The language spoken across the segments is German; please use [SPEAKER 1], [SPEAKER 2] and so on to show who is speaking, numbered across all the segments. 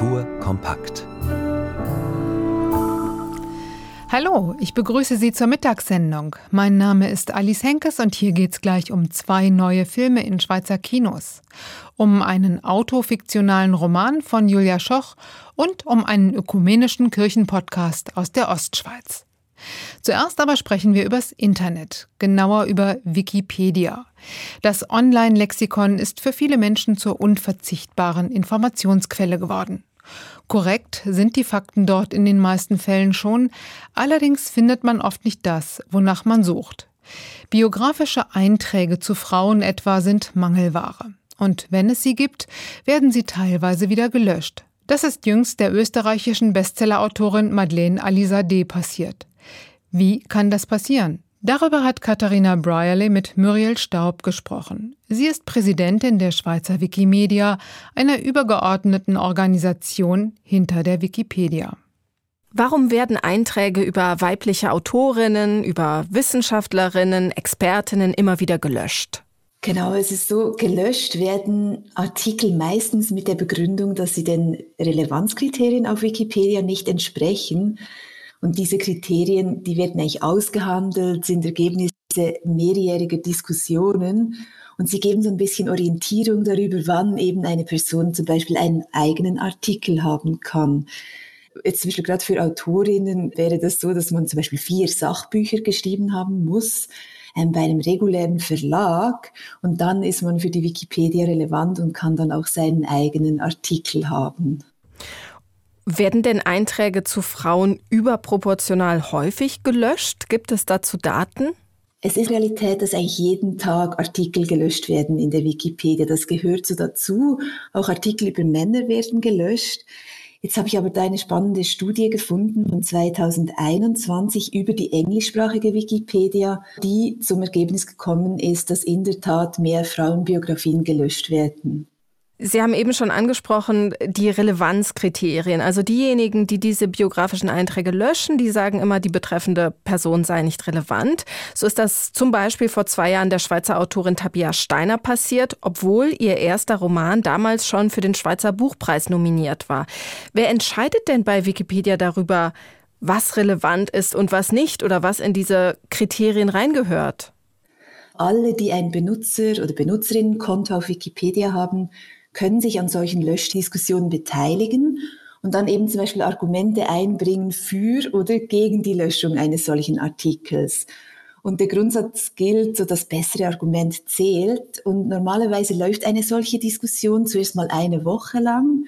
[SPEAKER 1] Kultur kompakt.
[SPEAKER 2] Hallo, ich begrüße Sie zur Mittagssendung. Mein Name ist Alice Henkes und hier geht's gleich um zwei neue Filme in Schweizer Kinos. Um einen autofiktionalen Roman von Julia Schoch und um einen ökumenischen Kirchenpodcast aus der Ostschweiz. Zuerst aber sprechen wir übers Internet, genauer über Wikipedia. Das Online-Lexikon ist für viele Menschen zur unverzichtbaren Informationsquelle geworden. Korrekt sind die Fakten dort in den meisten Fällen schon, allerdings findet man oft nicht das, wonach man sucht. Biografische Einträge zu Frauen etwa sind Mangelware. Und wenn es sie gibt, werden sie teilweise wieder gelöscht. Das ist jüngst der österreichischen Bestsellerautorin Madeleine Alizadeh passiert. Wie kann das passieren? Darüber hat Katharina Brierley mit Muriel Staub gesprochen. Sie ist Präsidentin der Schweizer Wikimedia, einer übergeordneten Organisation hinter der Wikipedia.
[SPEAKER 3] Warum werden Einträge über weibliche Autorinnen, über Wissenschaftlerinnen, Expertinnen immer wieder gelöscht?
[SPEAKER 4] Genau, es ist so, gelöscht werden Artikel meistens mit der Begründung, dass sie den Relevanzkriterien auf Wikipedia nicht entsprechen. Und diese Kriterien, die werden eigentlich ausgehandelt, sind Ergebnisse mehrjähriger Diskussionen und sie geben so ein bisschen Orientierung darüber, wann eben eine Person zum Beispiel einen eigenen Artikel haben kann. Jetzt zum Beispiel gerade für Autorinnen wäre das so, dass man zum Beispiel vier Sachbücher geschrieben haben muss ähm, bei einem regulären Verlag und dann ist man für die Wikipedia relevant und kann dann auch seinen eigenen Artikel haben.
[SPEAKER 3] Werden denn Einträge zu Frauen überproportional häufig gelöscht? Gibt es dazu Daten?
[SPEAKER 4] Es ist Realität, dass eigentlich jeden Tag Artikel gelöscht werden in der Wikipedia. Das gehört so dazu. Auch Artikel über Männer werden gelöscht. Jetzt habe ich aber da eine spannende Studie gefunden von 2021 über die englischsprachige Wikipedia, die zum Ergebnis gekommen ist, dass in der Tat mehr Frauenbiografien gelöscht werden.
[SPEAKER 3] Sie haben eben schon angesprochen, die Relevanzkriterien. Also diejenigen, die diese biografischen Einträge löschen, die sagen immer, die betreffende Person sei nicht relevant. So ist das zum Beispiel vor zwei Jahren der Schweizer Autorin Tabia Steiner passiert, obwohl ihr erster Roman damals schon für den Schweizer Buchpreis nominiert war. Wer entscheidet denn bei Wikipedia darüber, was relevant ist und was nicht oder was in diese Kriterien reingehört?
[SPEAKER 4] Alle, die ein Benutzer- oder Benutzerinnenkonto auf Wikipedia haben, können sich an solchen Löschdiskussionen beteiligen und dann eben zum Beispiel Argumente einbringen für oder gegen die Löschung eines solchen Artikels. Und der Grundsatz gilt, so das bessere Argument zählt. Und normalerweise läuft eine solche Diskussion zuerst mal eine Woche lang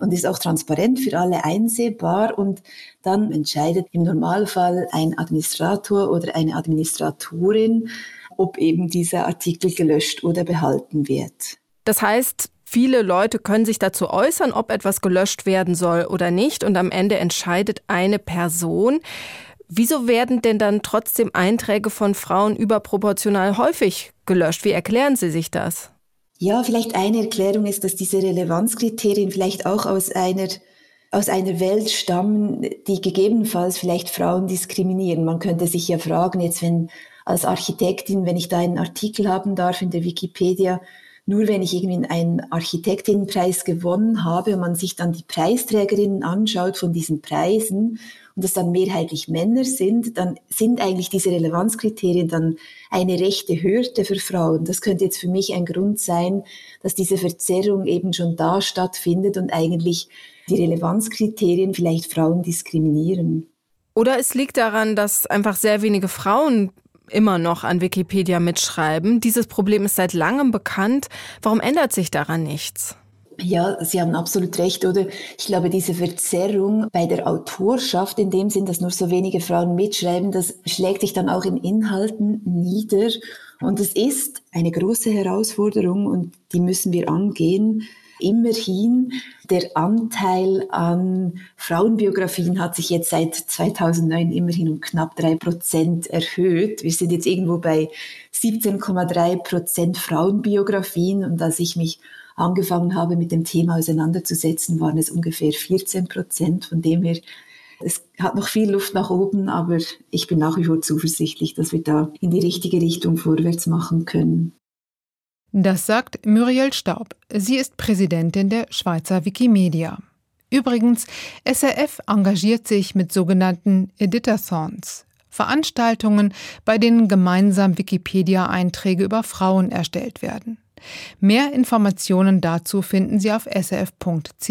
[SPEAKER 4] und ist auch transparent für alle einsehbar. Und dann entscheidet im Normalfall ein Administrator oder eine Administratorin, ob eben dieser Artikel gelöscht oder behalten wird.
[SPEAKER 3] Das heißt, Viele Leute können sich dazu äußern, ob etwas gelöscht werden soll oder nicht. Und am Ende entscheidet eine Person. Wieso werden denn dann trotzdem Einträge von Frauen überproportional häufig gelöscht? Wie erklären Sie sich das?
[SPEAKER 4] Ja, vielleicht eine Erklärung ist, dass diese Relevanzkriterien vielleicht auch aus einer aus einer Welt stammen, die gegebenenfalls vielleicht Frauen diskriminieren. Man könnte sich ja fragen, jetzt wenn als Architektin, wenn ich da einen Artikel haben darf in der Wikipedia, nur wenn ich irgendwie einen Architektinnenpreis gewonnen habe und man sich dann die Preisträgerinnen anschaut von diesen Preisen und das dann mehrheitlich Männer sind, dann sind eigentlich diese Relevanzkriterien dann eine rechte Hürde für Frauen. Das könnte jetzt für mich ein Grund sein, dass diese Verzerrung eben schon da stattfindet und eigentlich die Relevanzkriterien vielleicht Frauen diskriminieren.
[SPEAKER 3] Oder es liegt daran, dass einfach sehr wenige Frauen immer noch an Wikipedia mitschreiben. Dieses Problem ist seit langem bekannt. Warum ändert sich daran nichts?
[SPEAKER 4] Ja, Sie haben absolut recht, oder? Ich glaube, diese Verzerrung bei der Autorschaft, in dem Sinn, dass nur so wenige Frauen mitschreiben, das schlägt sich dann auch in Inhalten nieder. Und es ist eine große Herausforderung und die müssen wir angehen. Immerhin, der Anteil an Frauenbiografien hat sich jetzt seit 2009 immerhin um knapp drei Prozent erhöht. Wir sind jetzt irgendwo bei 17,3 Prozent Frauenbiografien und als ich mich angefangen habe, mit dem Thema auseinanderzusetzen, waren es ungefähr 14 Prozent. Von dem her, es hat noch viel Luft nach oben, aber ich bin nach wie vor zuversichtlich, dass wir da in die richtige Richtung vorwärts machen können.
[SPEAKER 2] Das sagt Muriel Staub. Sie ist Präsidentin der Schweizer Wikimedia. Übrigens, SRF engagiert sich mit sogenannten Editathons, Veranstaltungen, bei denen gemeinsam Wikipedia-Einträge über Frauen erstellt werden. Mehr Informationen dazu finden Sie auf srf.ch.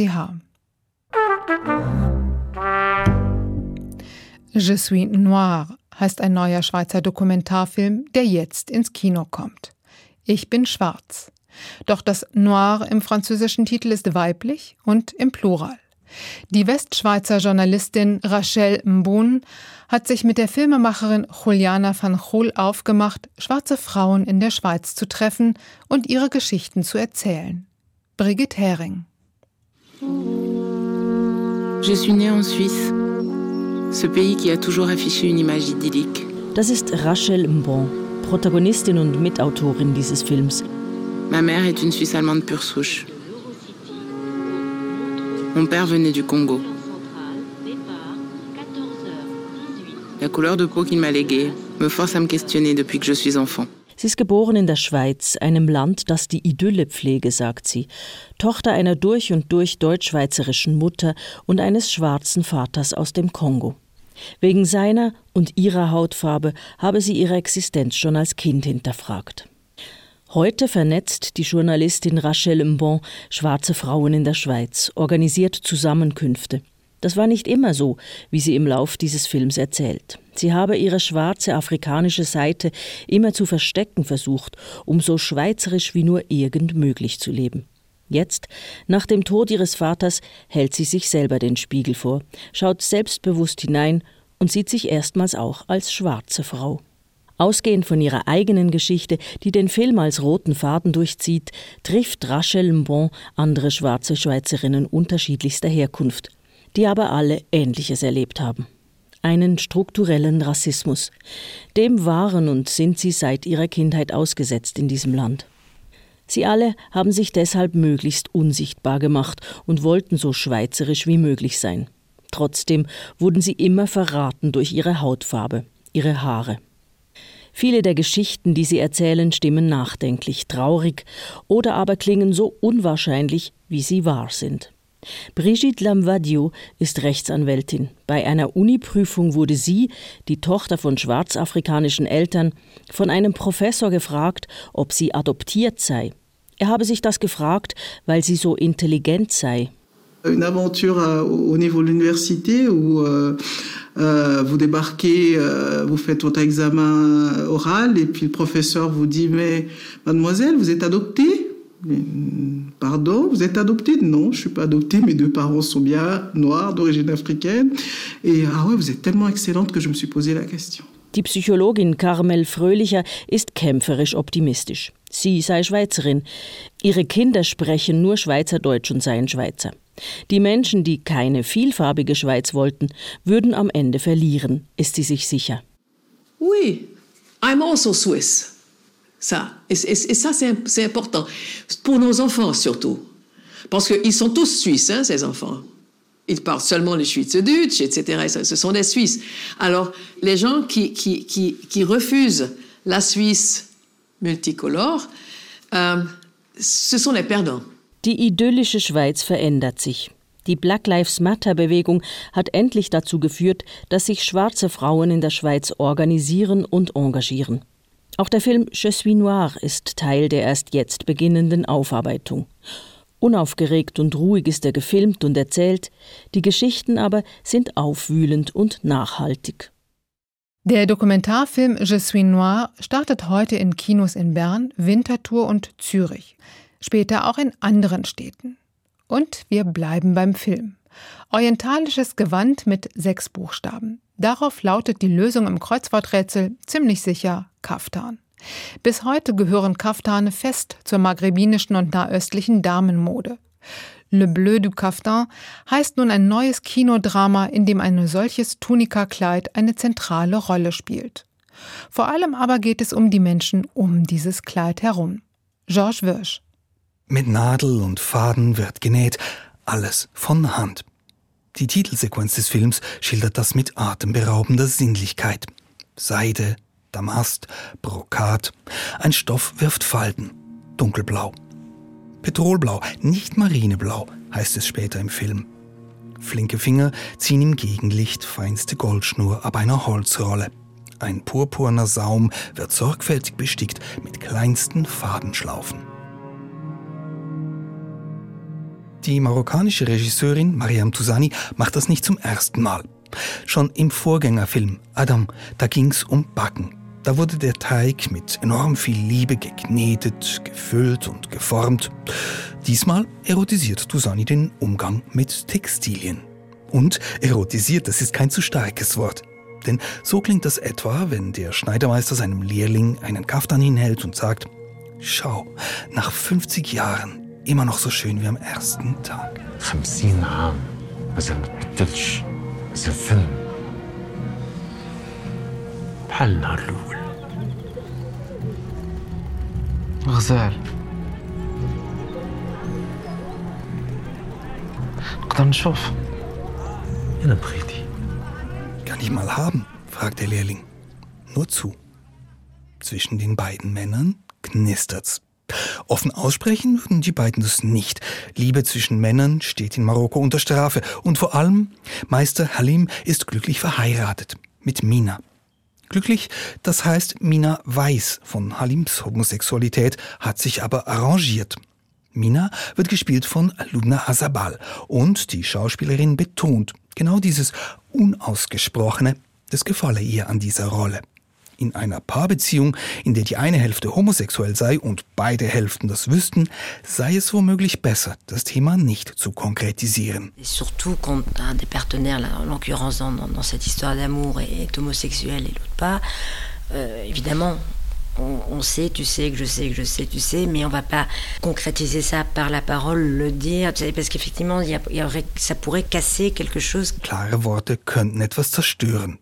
[SPEAKER 2] Je suis noir heißt ein neuer Schweizer Dokumentarfilm, der jetzt ins Kino kommt. Ich bin schwarz. Doch das Noir im französischen Titel ist weiblich und im Plural. Die Westschweizer Journalistin Rachel Mbun hat sich mit der Filmemacherin Juliana van Chol aufgemacht, schwarze Frauen in der Schweiz zu treffen und ihre Geschichten zu erzählen. Brigitte Hering.
[SPEAKER 1] Je suis née en Suisse, ce pays qui a toujours affiché une image idyllique.
[SPEAKER 5] Das ist Rachel Mbon, Protagonistin und Mitautorin dieses Films.
[SPEAKER 1] Ma mère est une Suisse allemande pure souche. Mon père venait du Congo. La couleur de peau qu'il m'a léguée me force à me questionner depuis que je suis enfant.
[SPEAKER 5] Sie ist geboren in der Schweiz, einem Land, das die Idylle pflege, sagt sie. Tochter einer durch und durch deutsch-schweizerischen Mutter und eines schwarzen Vaters aus dem Kongo. Wegen seiner und ihrer Hautfarbe habe sie ihre Existenz schon als Kind hinterfragt. Heute vernetzt die Journalistin Rachel Mbon schwarze Frauen in der Schweiz, organisiert Zusammenkünfte. Das war nicht immer so, wie sie im Lauf dieses Films erzählt. Sie habe ihre schwarze afrikanische Seite immer zu verstecken versucht, um so schweizerisch wie nur irgend möglich zu leben. Jetzt, nach dem Tod ihres Vaters, hält sie sich selber den Spiegel vor, schaut selbstbewusst hinein und sieht sich erstmals auch als schwarze Frau. Ausgehend von ihrer eigenen Geschichte, die den Film als roten Faden durchzieht, trifft Rachel Mbon andere schwarze Schweizerinnen unterschiedlichster Herkunft, die aber alle Ähnliches erlebt haben. Einen strukturellen Rassismus. Dem waren und sind sie seit ihrer Kindheit ausgesetzt in diesem Land. Sie alle haben sich deshalb möglichst unsichtbar gemacht und wollten so schweizerisch wie möglich sein. Trotzdem wurden sie immer verraten durch ihre Hautfarbe, ihre Haare. Viele der Geschichten, die sie erzählen, stimmen nachdenklich, traurig oder aber klingen so unwahrscheinlich, wie sie wahr sind. Brigitte Lamvadio ist Rechtsanwältin. Bei einer Uniprüfung wurde sie, die Tochter von schwarzafrikanischen Eltern, von einem Professor gefragt, ob sie adoptiert sei. Er habe sich das gefragt, weil sie so intelligent sei.
[SPEAKER 6] Une aventure euh, au niveau de l'université où euh, euh, vous débarquez, euh, vous faites votre examen oral et puis le professeur vous dit mais mademoiselle, vous êtes adoptée Pardon, vous êtes adoptée Non, je suis pas adoptée, mes deux parents sont bien noirs, d'origine africaine. Et ah ouais, vous êtes tellement excellente que je me suis posé la question.
[SPEAKER 5] Die Psychologin Carmel Fröhlicher ist kämpferisch optimistisch. Sie sei Schweizerin. Ihre Kinder sprechen nur Schweizerdeutsch und seien Schweizer. Die Menschen, die keine vielfarbige Schweiz wollten, würden am Ende verlieren, ist sie sich sicher.
[SPEAKER 7] Oui, I'm also Swiss. Ça, et, et, et ça c'est important pour nos enfants surtout, parce qu'ils sont tous suisses, hein, ces enfants. Ils parlent seulement le Schweizerdeutsch, etc. Ce sont des Suisses. Alors, les gens qui, qui, qui, qui refusent la Suisse multicolore, euh, ce sont les perdants.
[SPEAKER 5] Die idyllische Schweiz verändert sich. Die Black Lives Matter Bewegung hat endlich dazu geführt, dass sich schwarze Frauen in der Schweiz organisieren und engagieren. Auch der Film Je suis noir ist Teil der erst jetzt beginnenden Aufarbeitung. Unaufgeregt und ruhig ist er gefilmt und erzählt, die Geschichten aber sind aufwühlend und nachhaltig.
[SPEAKER 2] Der Dokumentarfilm Je suis noir startet heute in Kinos in Bern, Winterthur und Zürich später auch in anderen Städten. Und wir bleiben beim Film. Orientalisches Gewand mit sechs Buchstaben. Darauf lautet die Lösung im Kreuzworträtsel ziemlich sicher Kaftan. Bis heute gehören Kaftane fest zur maghrebinischen und nahöstlichen Damenmode. Le Bleu du Kaftan heißt nun ein neues Kinodrama, in dem ein solches Tunikakleid eine zentrale Rolle spielt. Vor allem aber geht es um die Menschen um dieses Kleid herum. Georges Wirsch.
[SPEAKER 8] Mit Nadel und Faden wird genäht, alles von Hand. Die Titelsequenz des Films schildert das mit atemberaubender Sinnlichkeit. Seide, Damast, Brokat. Ein Stoff wirft Falten. Dunkelblau. Petrolblau, nicht Marineblau, heißt es später im Film. Flinke Finger ziehen im Gegenlicht feinste Goldschnur ab einer Holzrolle. Ein purpurner Saum wird sorgfältig bestickt mit kleinsten Fadenschlaufen. Die marokkanische Regisseurin Mariam Tousani macht das nicht zum ersten Mal. Schon im Vorgängerfilm Adam, da ging's um Backen. Da wurde der Teig mit enorm viel Liebe geknetet, gefüllt und geformt. Diesmal erotisiert Tusani den Umgang mit Textilien. Und erotisiert, das ist kein zu starkes Wort. Denn so klingt das etwa, wenn der Schneidermeister seinem Lehrling einen Kaftan hinhält und sagt, schau, nach 50 Jahren immer noch so schön wie am ersten Tag.
[SPEAKER 9] 50 عام مازال ما تبدلش مازال فيلم بحال النهار الأول
[SPEAKER 10] غزال نقدر نشوف
[SPEAKER 9] أنا بغيتي
[SPEAKER 8] Kann ich mal haben? fragt der Lehrling. Nur zu. Zwischen den beiden Männern knistert's. Offen aussprechen würden die beiden das nicht. Liebe zwischen Männern steht in Marokko unter Strafe. Und vor allem, Meister Halim ist glücklich verheiratet. Mit Mina. Glücklich, das heißt, Mina weiß von Halims Homosexualität, hat sich aber arrangiert. Mina wird gespielt von Luna Azabal und die Schauspielerin betont genau dieses Unausgesprochene, das gefalle ihr an dieser Rolle. In einer Paarbeziehung, in der die eine Hälfte homosexuell sei und beide Hälften das wüssten, sei es womöglich besser, das Thema nicht zu konkretisieren.
[SPEAKER 11] Et surtout quand un des partenaires, en l'occurrence dans, dans cette histoire d'amour, est homosexuel et l'autre pas, euh, évidemment, on, on, sait, tu sais, que je sais, que je sais, tu sais, mais on va pas concrétiser ça par la parole, le dire, parce qu'effectivement, y y aurait, ça pourrait casser quelque chose.
[SPEAKER 8] Klare Worte könnten etwas zerstören.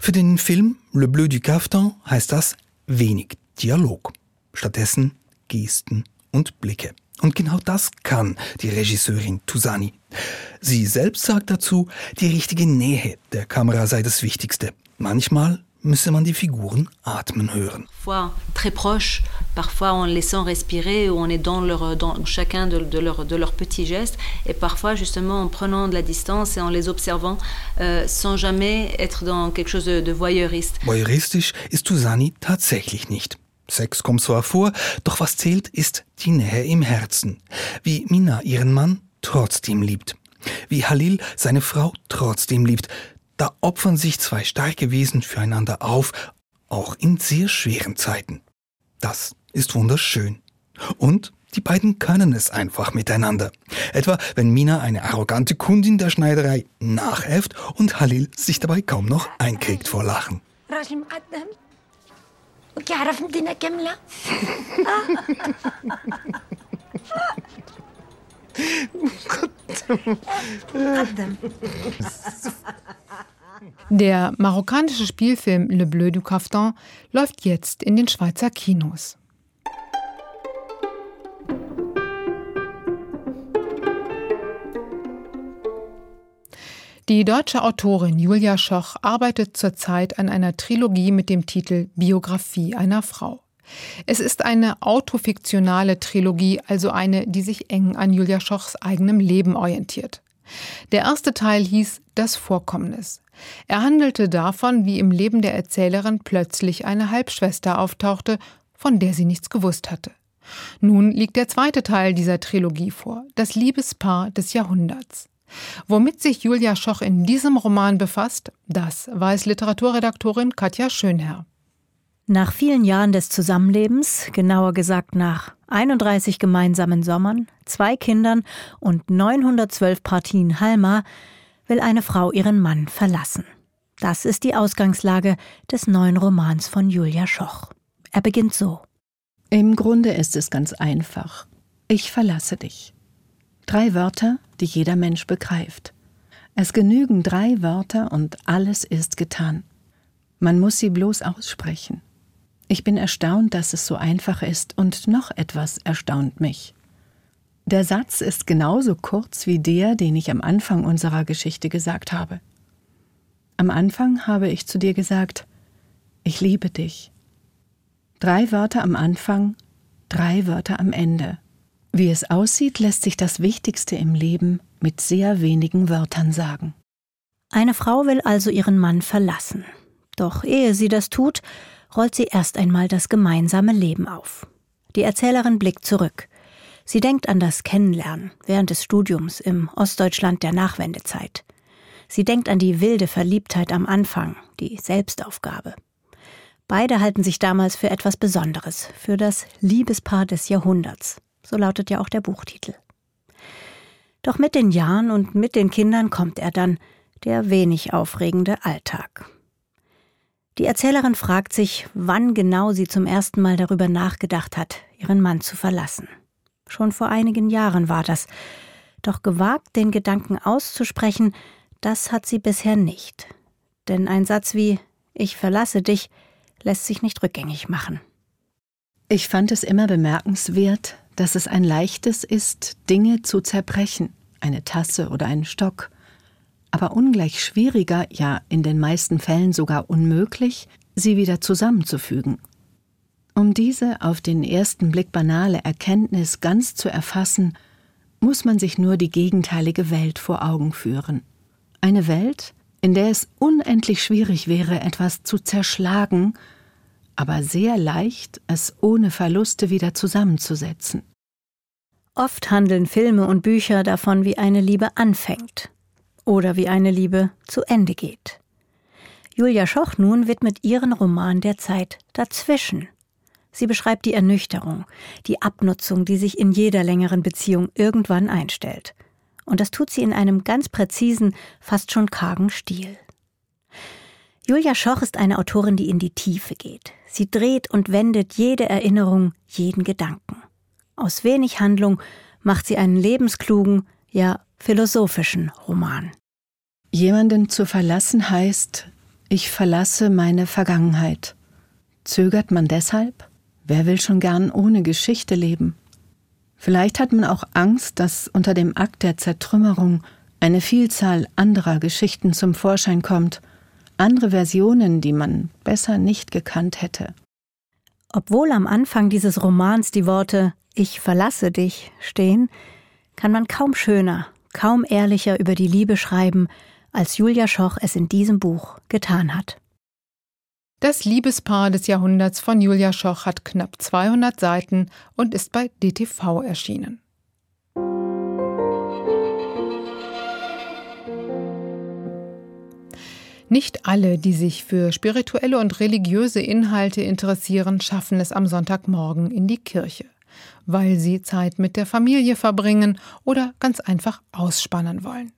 [SPEAKER 8] Für den Film Le Bleu du Caftan heißt das wenig Dialog. Stattdessen Gesten und Blicke. Und genau das kann die Regisseurin Tusani. Sie selbst sagt dazu, die richtige Nähe der Kamera sei das Wichtigste. Manchmal müsse man die Figuren atmen hören.
[SPEAKER 12] Parfois très proche, parfois en laissant respirer, on est dans, leur, dans chacun de, de, leur, de leurs petits gestes, et parfois justement en prenant de la distance et en les observant, euh, sans jamais être dans quelque chose de, de voyeuriste.
[SPEAKER 8] Voyeuristisch ist Tusani tatsächlich nicht. Sex kommt zwar vor, doch was zählt, ist die Nähe im Herzen. Wie Mina ihren Mann trotzdem liebt. Wie Halil seine Frau trotzdem liebt. Da opfern sich zwei starke Wesen füreinander auf, auch in sehr schweren Zeiten. Das ist wunderschön. Und die beiden können es einfach miteinander. Etwa wenn Mina eine arrogante Kundin der Schneiderei nachäfft und Halil sich dabei kaum noch einkriegt vor Lachen.
[SPEAKER 2] Der marokkanische Spielfilm Le Bleu du Caftan läuft jetzt in den Schweizer Kinos. Die deutsche Autorin Julia Schoch arbeitet zurzeit an einer Trilogie mit dem Titel Biografie einer Frau. Es ist eine autofiktionale Trilogie, also eine, die sich eng an Julia Schochs eigenem Leben orientiert. Der erste Teil hieß Das Vorkommnis. Er handelte davon, wie im Leben der Erzählerin plötzlich eine Halbschwester auftauchte, von der sie nichts gewusst hatte. Nun liegt der zweite Teil dieser Trilogie vor, das Liebespaar des Jahrhunderts. Womit sich Julia Schoch in diesem Roman befasst, das weiß Literaturredaktorin Katja Schönherr.
[SPEAKER 13] Nach vielen Jahren des Zusammenlebens, genauer gesagt nach 31 gemeinsamen Sommern, zwei Kindern und 912 Partien Halma, will eine Frau ihren Mann verlassen. Das ist die Ausgangslage des neuen Romans von Julia Schoch. Er beginnt so.
[SPEAKER 14] Im Grunde ist es ganz einfach. Ich verlasse dich. Drei Wörter, die jeder Mensch begreift. Es genügen drei Wörter und alles ist getan. Man muss sie bloß aussprechen. Ich bin erstaunt, dass es so einfach ist, und noch etwas erstaunt mich. Der Satz ist genauso kurz wie der, den ich am Anfang unserer Geschichte gesagt habe. Am Anfang habe ich zu dir gesagt, ich liebe dich. Drei Wörter am Anfang, drei Wörter am Ende. Wie es aussieht, lässt sich das Wichtigste im Leben mit sehr wenigen Wörtern sagen.
[SPEAKER 13] Eine Frau will also ihren Mann verlassen. Doch ehe sie das tut, rollt sie erst einmal das gemeinsame Leben auf. Die Erzählerin blickt zurück. Sie denkt an das Kennenlernen während des Studiums im Ostdeutschland der Nachwendezeit. Sie denkt an die wilde Verliebtheit am Anfang, die Selbstaufgabe. Beide halten sich damals für etwas Besonderes, für das Liebespaar des Jahrhunderts. So lautet ja auch der Buchtitel. Doch mit den Jahren und mit den Kindern kommt er dann, der wenig aufregende Alltag. Die Erzählerin fragt sich, wann genau sie zum ersten Mal darüber nachgedacht hat, ihren Mann zu verlassen. Schon vor einigen Jahren war das. Doch gewagt, den Gedanken auszusprechen, das hat sie bisher nicht. Denn ein Satz wie Ich verlasse dich lässt sich nicht rückgängig machen.
[SPEAKER 14] Ich fand es immer bemerkenswert, dass es ein leichtes ist, Dinge zu zerbrechen, eine Tasse oder einen Stock, aber ungleich schwieriger, ja in den meisten Fällen sogar unmöglich, sie wieder zusammenzufügen. Um diese auf den ersten Blick banale Erkenntnis ganz zu erfassen, muss man sich nur die gegenteilige Welt vor Augen führen. Eine Welt, in der es unendlich schwierig wäre, etwas zu zerschlagen, aber sehr leicht, es ohne Verluste wieder zusammenzusetzen.
[SPEAKER 13] Oft handeln Filme und Bücher davon, wie eine Liebe anfängt oder wie eine Liebe zu Ende geht. Julia Schoch nun widmet ihren Roman der Zeit dazwischen. Sie beschreibt die Ernüchterung, die Abnutzung, die sich in jeder längeren Beziehung irgendwann einstellt. Und das tut sie in einem ganz präzisen, fast schon kargen Stil. Julia Schoch ist eine Autorin, die in die Tiefe geht. Sie dreht und wendet jede Erinnerung, jeden Gedanken. Aus wenig Handlung macht sie einen lebensklugen, ja philosophischen Roman.
[SPEAKER 14] Jemanden zu verlassen heißt, ich verlasse meine Vergangenheit. Zögert man deshalb? Wer will schon gern ohne Geschichte leben? Vielleicht hat man auch Angst, dass unter dem Akt der Zertrümmerung eine Vielzahl anderer Geschichten zum Vorschein kommt, andere Versionen, die man besser nicht gekannt hätte.
[SPEAKER 13] Obwohl am Anfang dieses Romans die Worte Ich verlasse dich stehen, kann man kaum schöner, kaum ehrlicher über die Liebe schreiben, als Julia Schoch es in diesem Buch getan hat.
[SPEAKER 2] Das Liebespaar des Jahrhunderts von Julia Schoch hat knapp 200 Seiten und ist bei DTV erschienen. Nicht alle, die sich für spirituelle und religiöse Inhalte interessieren, schaffen es am Sonntagmorgen in die Kirche, weil sie Zeit mit der Familie verbringen oder ganz einfach ausspannen wollen.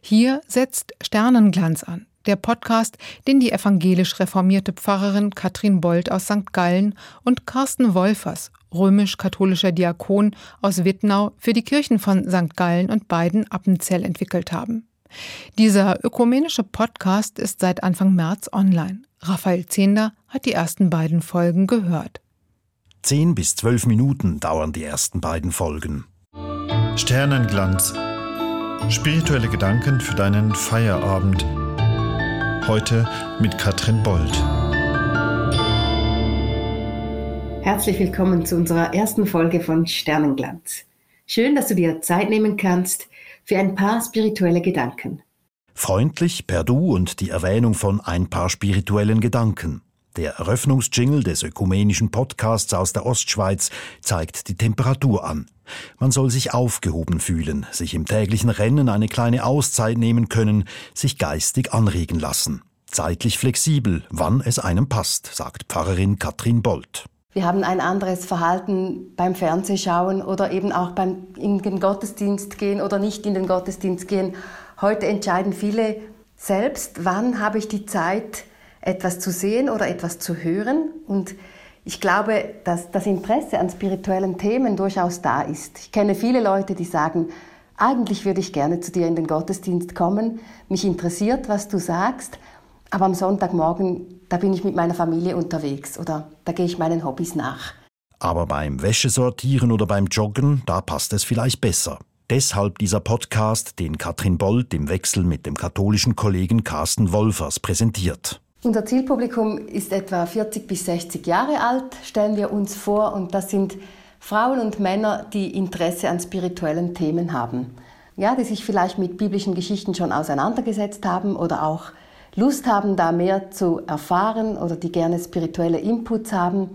[SPEAKER 2] Hier setzt Sternenglanz an, der Podcast, den die evangelisch reformierte Pfarrerin Katrin Bold aus St. Gallen und Carsten Wolfers, römisch-katholischer Diakon aus Wittnau, für die Kirchen von St. Gallen und beiden Appenzell entwickelt haben. Dieser ökumenische Podcast ist seit Anfang März online. Raphael Zehnder hat die ersten beiden Folgen gehört.
[SPEAKER 15] Zehn bis zwölf Minuten dauern die ersten beiden Folgen.
[SPEAKER 16] Sternenglanz. Spirituelle Gedanken für deinen Feierabend Heute mit Katrin Bold.
[SPEAKER 17] Herzlich willkommen zu unserer ersten Folge von Sternenglanz. Schön, dass du dir Zeit nehmen kannst für ein paar spirituelle Gedanken.
[SPEAKER 15] Freundlich per Du und die Erwähnung von ein paar spirituellen Gedanken. Der Eröffnungsjingle des ökumenischen Podcasts aus der Ostschweiz zeigt die Temperatur an. Man soll sich aufgehoben fühlen, sich im täglichen Rennen eine kleine Auszeit nehmen können, sich geistig anregen lassen. Zeitlich flexibel, wann es einem passt, sagt Pfarrerin Katrin Bolt.
[SPEAKER 17] Wir haben ein anderes Verhalten beim Fernsehschauen oder eben auch beim in den Gottesdienst gehen oder nicht in den Gottesdienst gehen. Heute entscheiden viele selbst, wann habe ich die Zeit, etwas zu sehen oder etwas zu hören. Und ich glaube, dass das Interesse an spirituellen Themen durchaus da ist. Ich kenne viele Leute, die sagen, eigentlich würde ich gerne zu dir in den Gottesdienst kommen. Mich interessiert, was du sagst. Aber am Sonntagmorgen, da bin ich mit meiner Familie unterwegs oder da gehe ich meinen Hobbys nach.
[SPEAKER 15] Aber beim Wäschesortieren oder beim Joggen, da passt es vielleicht besser. Deshalb dieser Podcast, den Katrin Bold im Wechsel mit dem katholischen Kollegen Carsten Wolfers präsentiert.
[SPEAKER 17] Unser Zielpublikum ist etwa 40 bis 60 Jahre alt, stellen wir uns vor, und das sind Frauen und Männer, die Interesse an spirituellen Themen haben. Ja, die sich vielleicht mit biblischen Geschichten schon auseinandergesetzt haben oder auch Lust haben, da mehr zu erfahren oder die gerne spirituelle Inputs haben.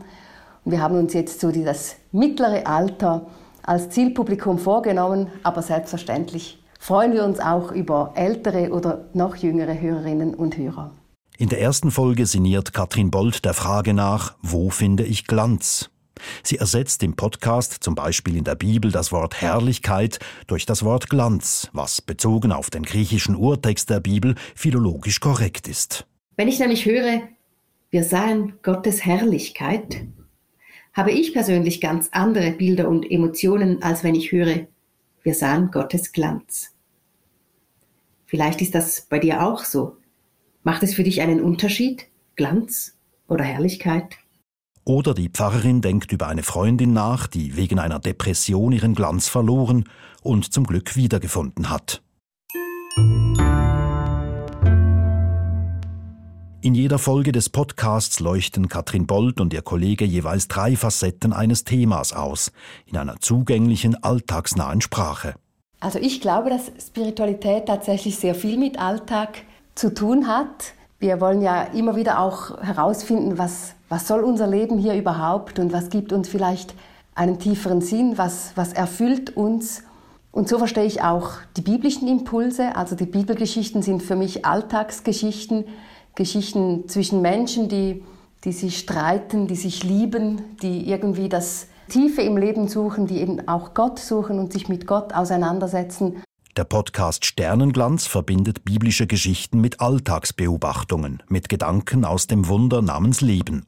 [SPEAKER 17] Und wir haben uns jetzt so das mittlere Alter als Zielpublikum vorgenommen, aber selbstverständlich freuen wir uns auch über ältere oder noch jüngere Hörerinnen und Hörer.
[SPEAKER 15] In der ersten Folge sinniert Katrin Bold der Frage nach, wo finde ich Glanz? Sie ersetzt im Podcast zum Beispiel in der Bibel das Wort Herrlichkeit durch das Wort Glanz, was bezogen auf den griechischen Urtext der Bibel philologisch korrekt ist.
[SPEAKER 18] Wenn ich nämlich höre, wir sahen Gottes Herrlichkeit, habe ich persönlich ganz andere Bilder und Emotionen, als wenn ich höre, wir sahen Gottes Glanz. Vielleicht ist das bei dir auch so. Macht es für dich einen Unterschied, Glanz oder Herrlichkeit?
[SPEAKER 15] Oder die Pfarrerin denkt über eine Freundin nach, die wegen einer Depression ihren Glanz verloren und zum Glück wiedergefunden hat. In jeder Folge des Podcasts leuchten Katrin Bold und ihr Kollege jeweils drei Facetten eines Themas aus, in einer zugänglichen, alltagsnahen Sprache.
[SPEAKER 17] Also ich glaube, dass Spiritualität tatsächlich sehr viel mit Alltag zu tun hat. Wir wollen ja immer wieder auch herausfinden, was, was soll unser Leben hier überhaupt und was gibt uns vielleicht einen tieferen Sinn, was, was erfüllt uns. Und so verstehe ich auch die biblischen Impulse. Also die Bibelgeschichten sind für mich Alltagsgeschichten, Geschichten zwischen Menschen, die, die sich streiten, die sich lieben, die irgendwie das Tiefe im Leben suchen, die eben auch Gott suchen und sich mit Gott auseinandersetzen.
[SPEAKER 15] Der Podcast Sternenglanz verbindet biblische Geschichten mit Alltagsbeobachtungen, mit Gedanken aus dem Wunder namens Leben.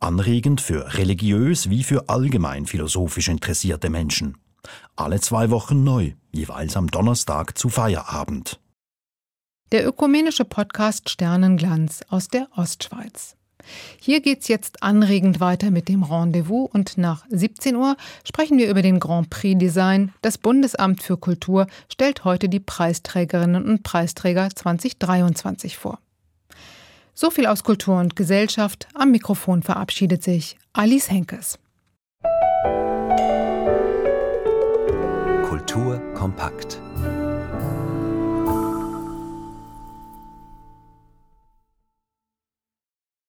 [SPEAKER 15] Anregend für religiös wie für allgemein philosophisch interessierte Menschen. Alle zwei Wochen neu, jeweils am Donnerstag zu Feierabend.
[SPEAKER 2] Der ökumenische Podcast Sternenglanz aus der Ostschweiz. Hier geht's jetzt anregend weiter mit dem Rendezvous und nach 17 Uhr sprechen wir über den Grand Prix Design. Das Bundesamt für Kultur stellt heute die Preisträgerinnen und Preisträger 2023 vor. So viel aus Kultur und Gesellschaft. Am Mikrofon verabschiedet sich Alice Henkes. Kultur kompakt.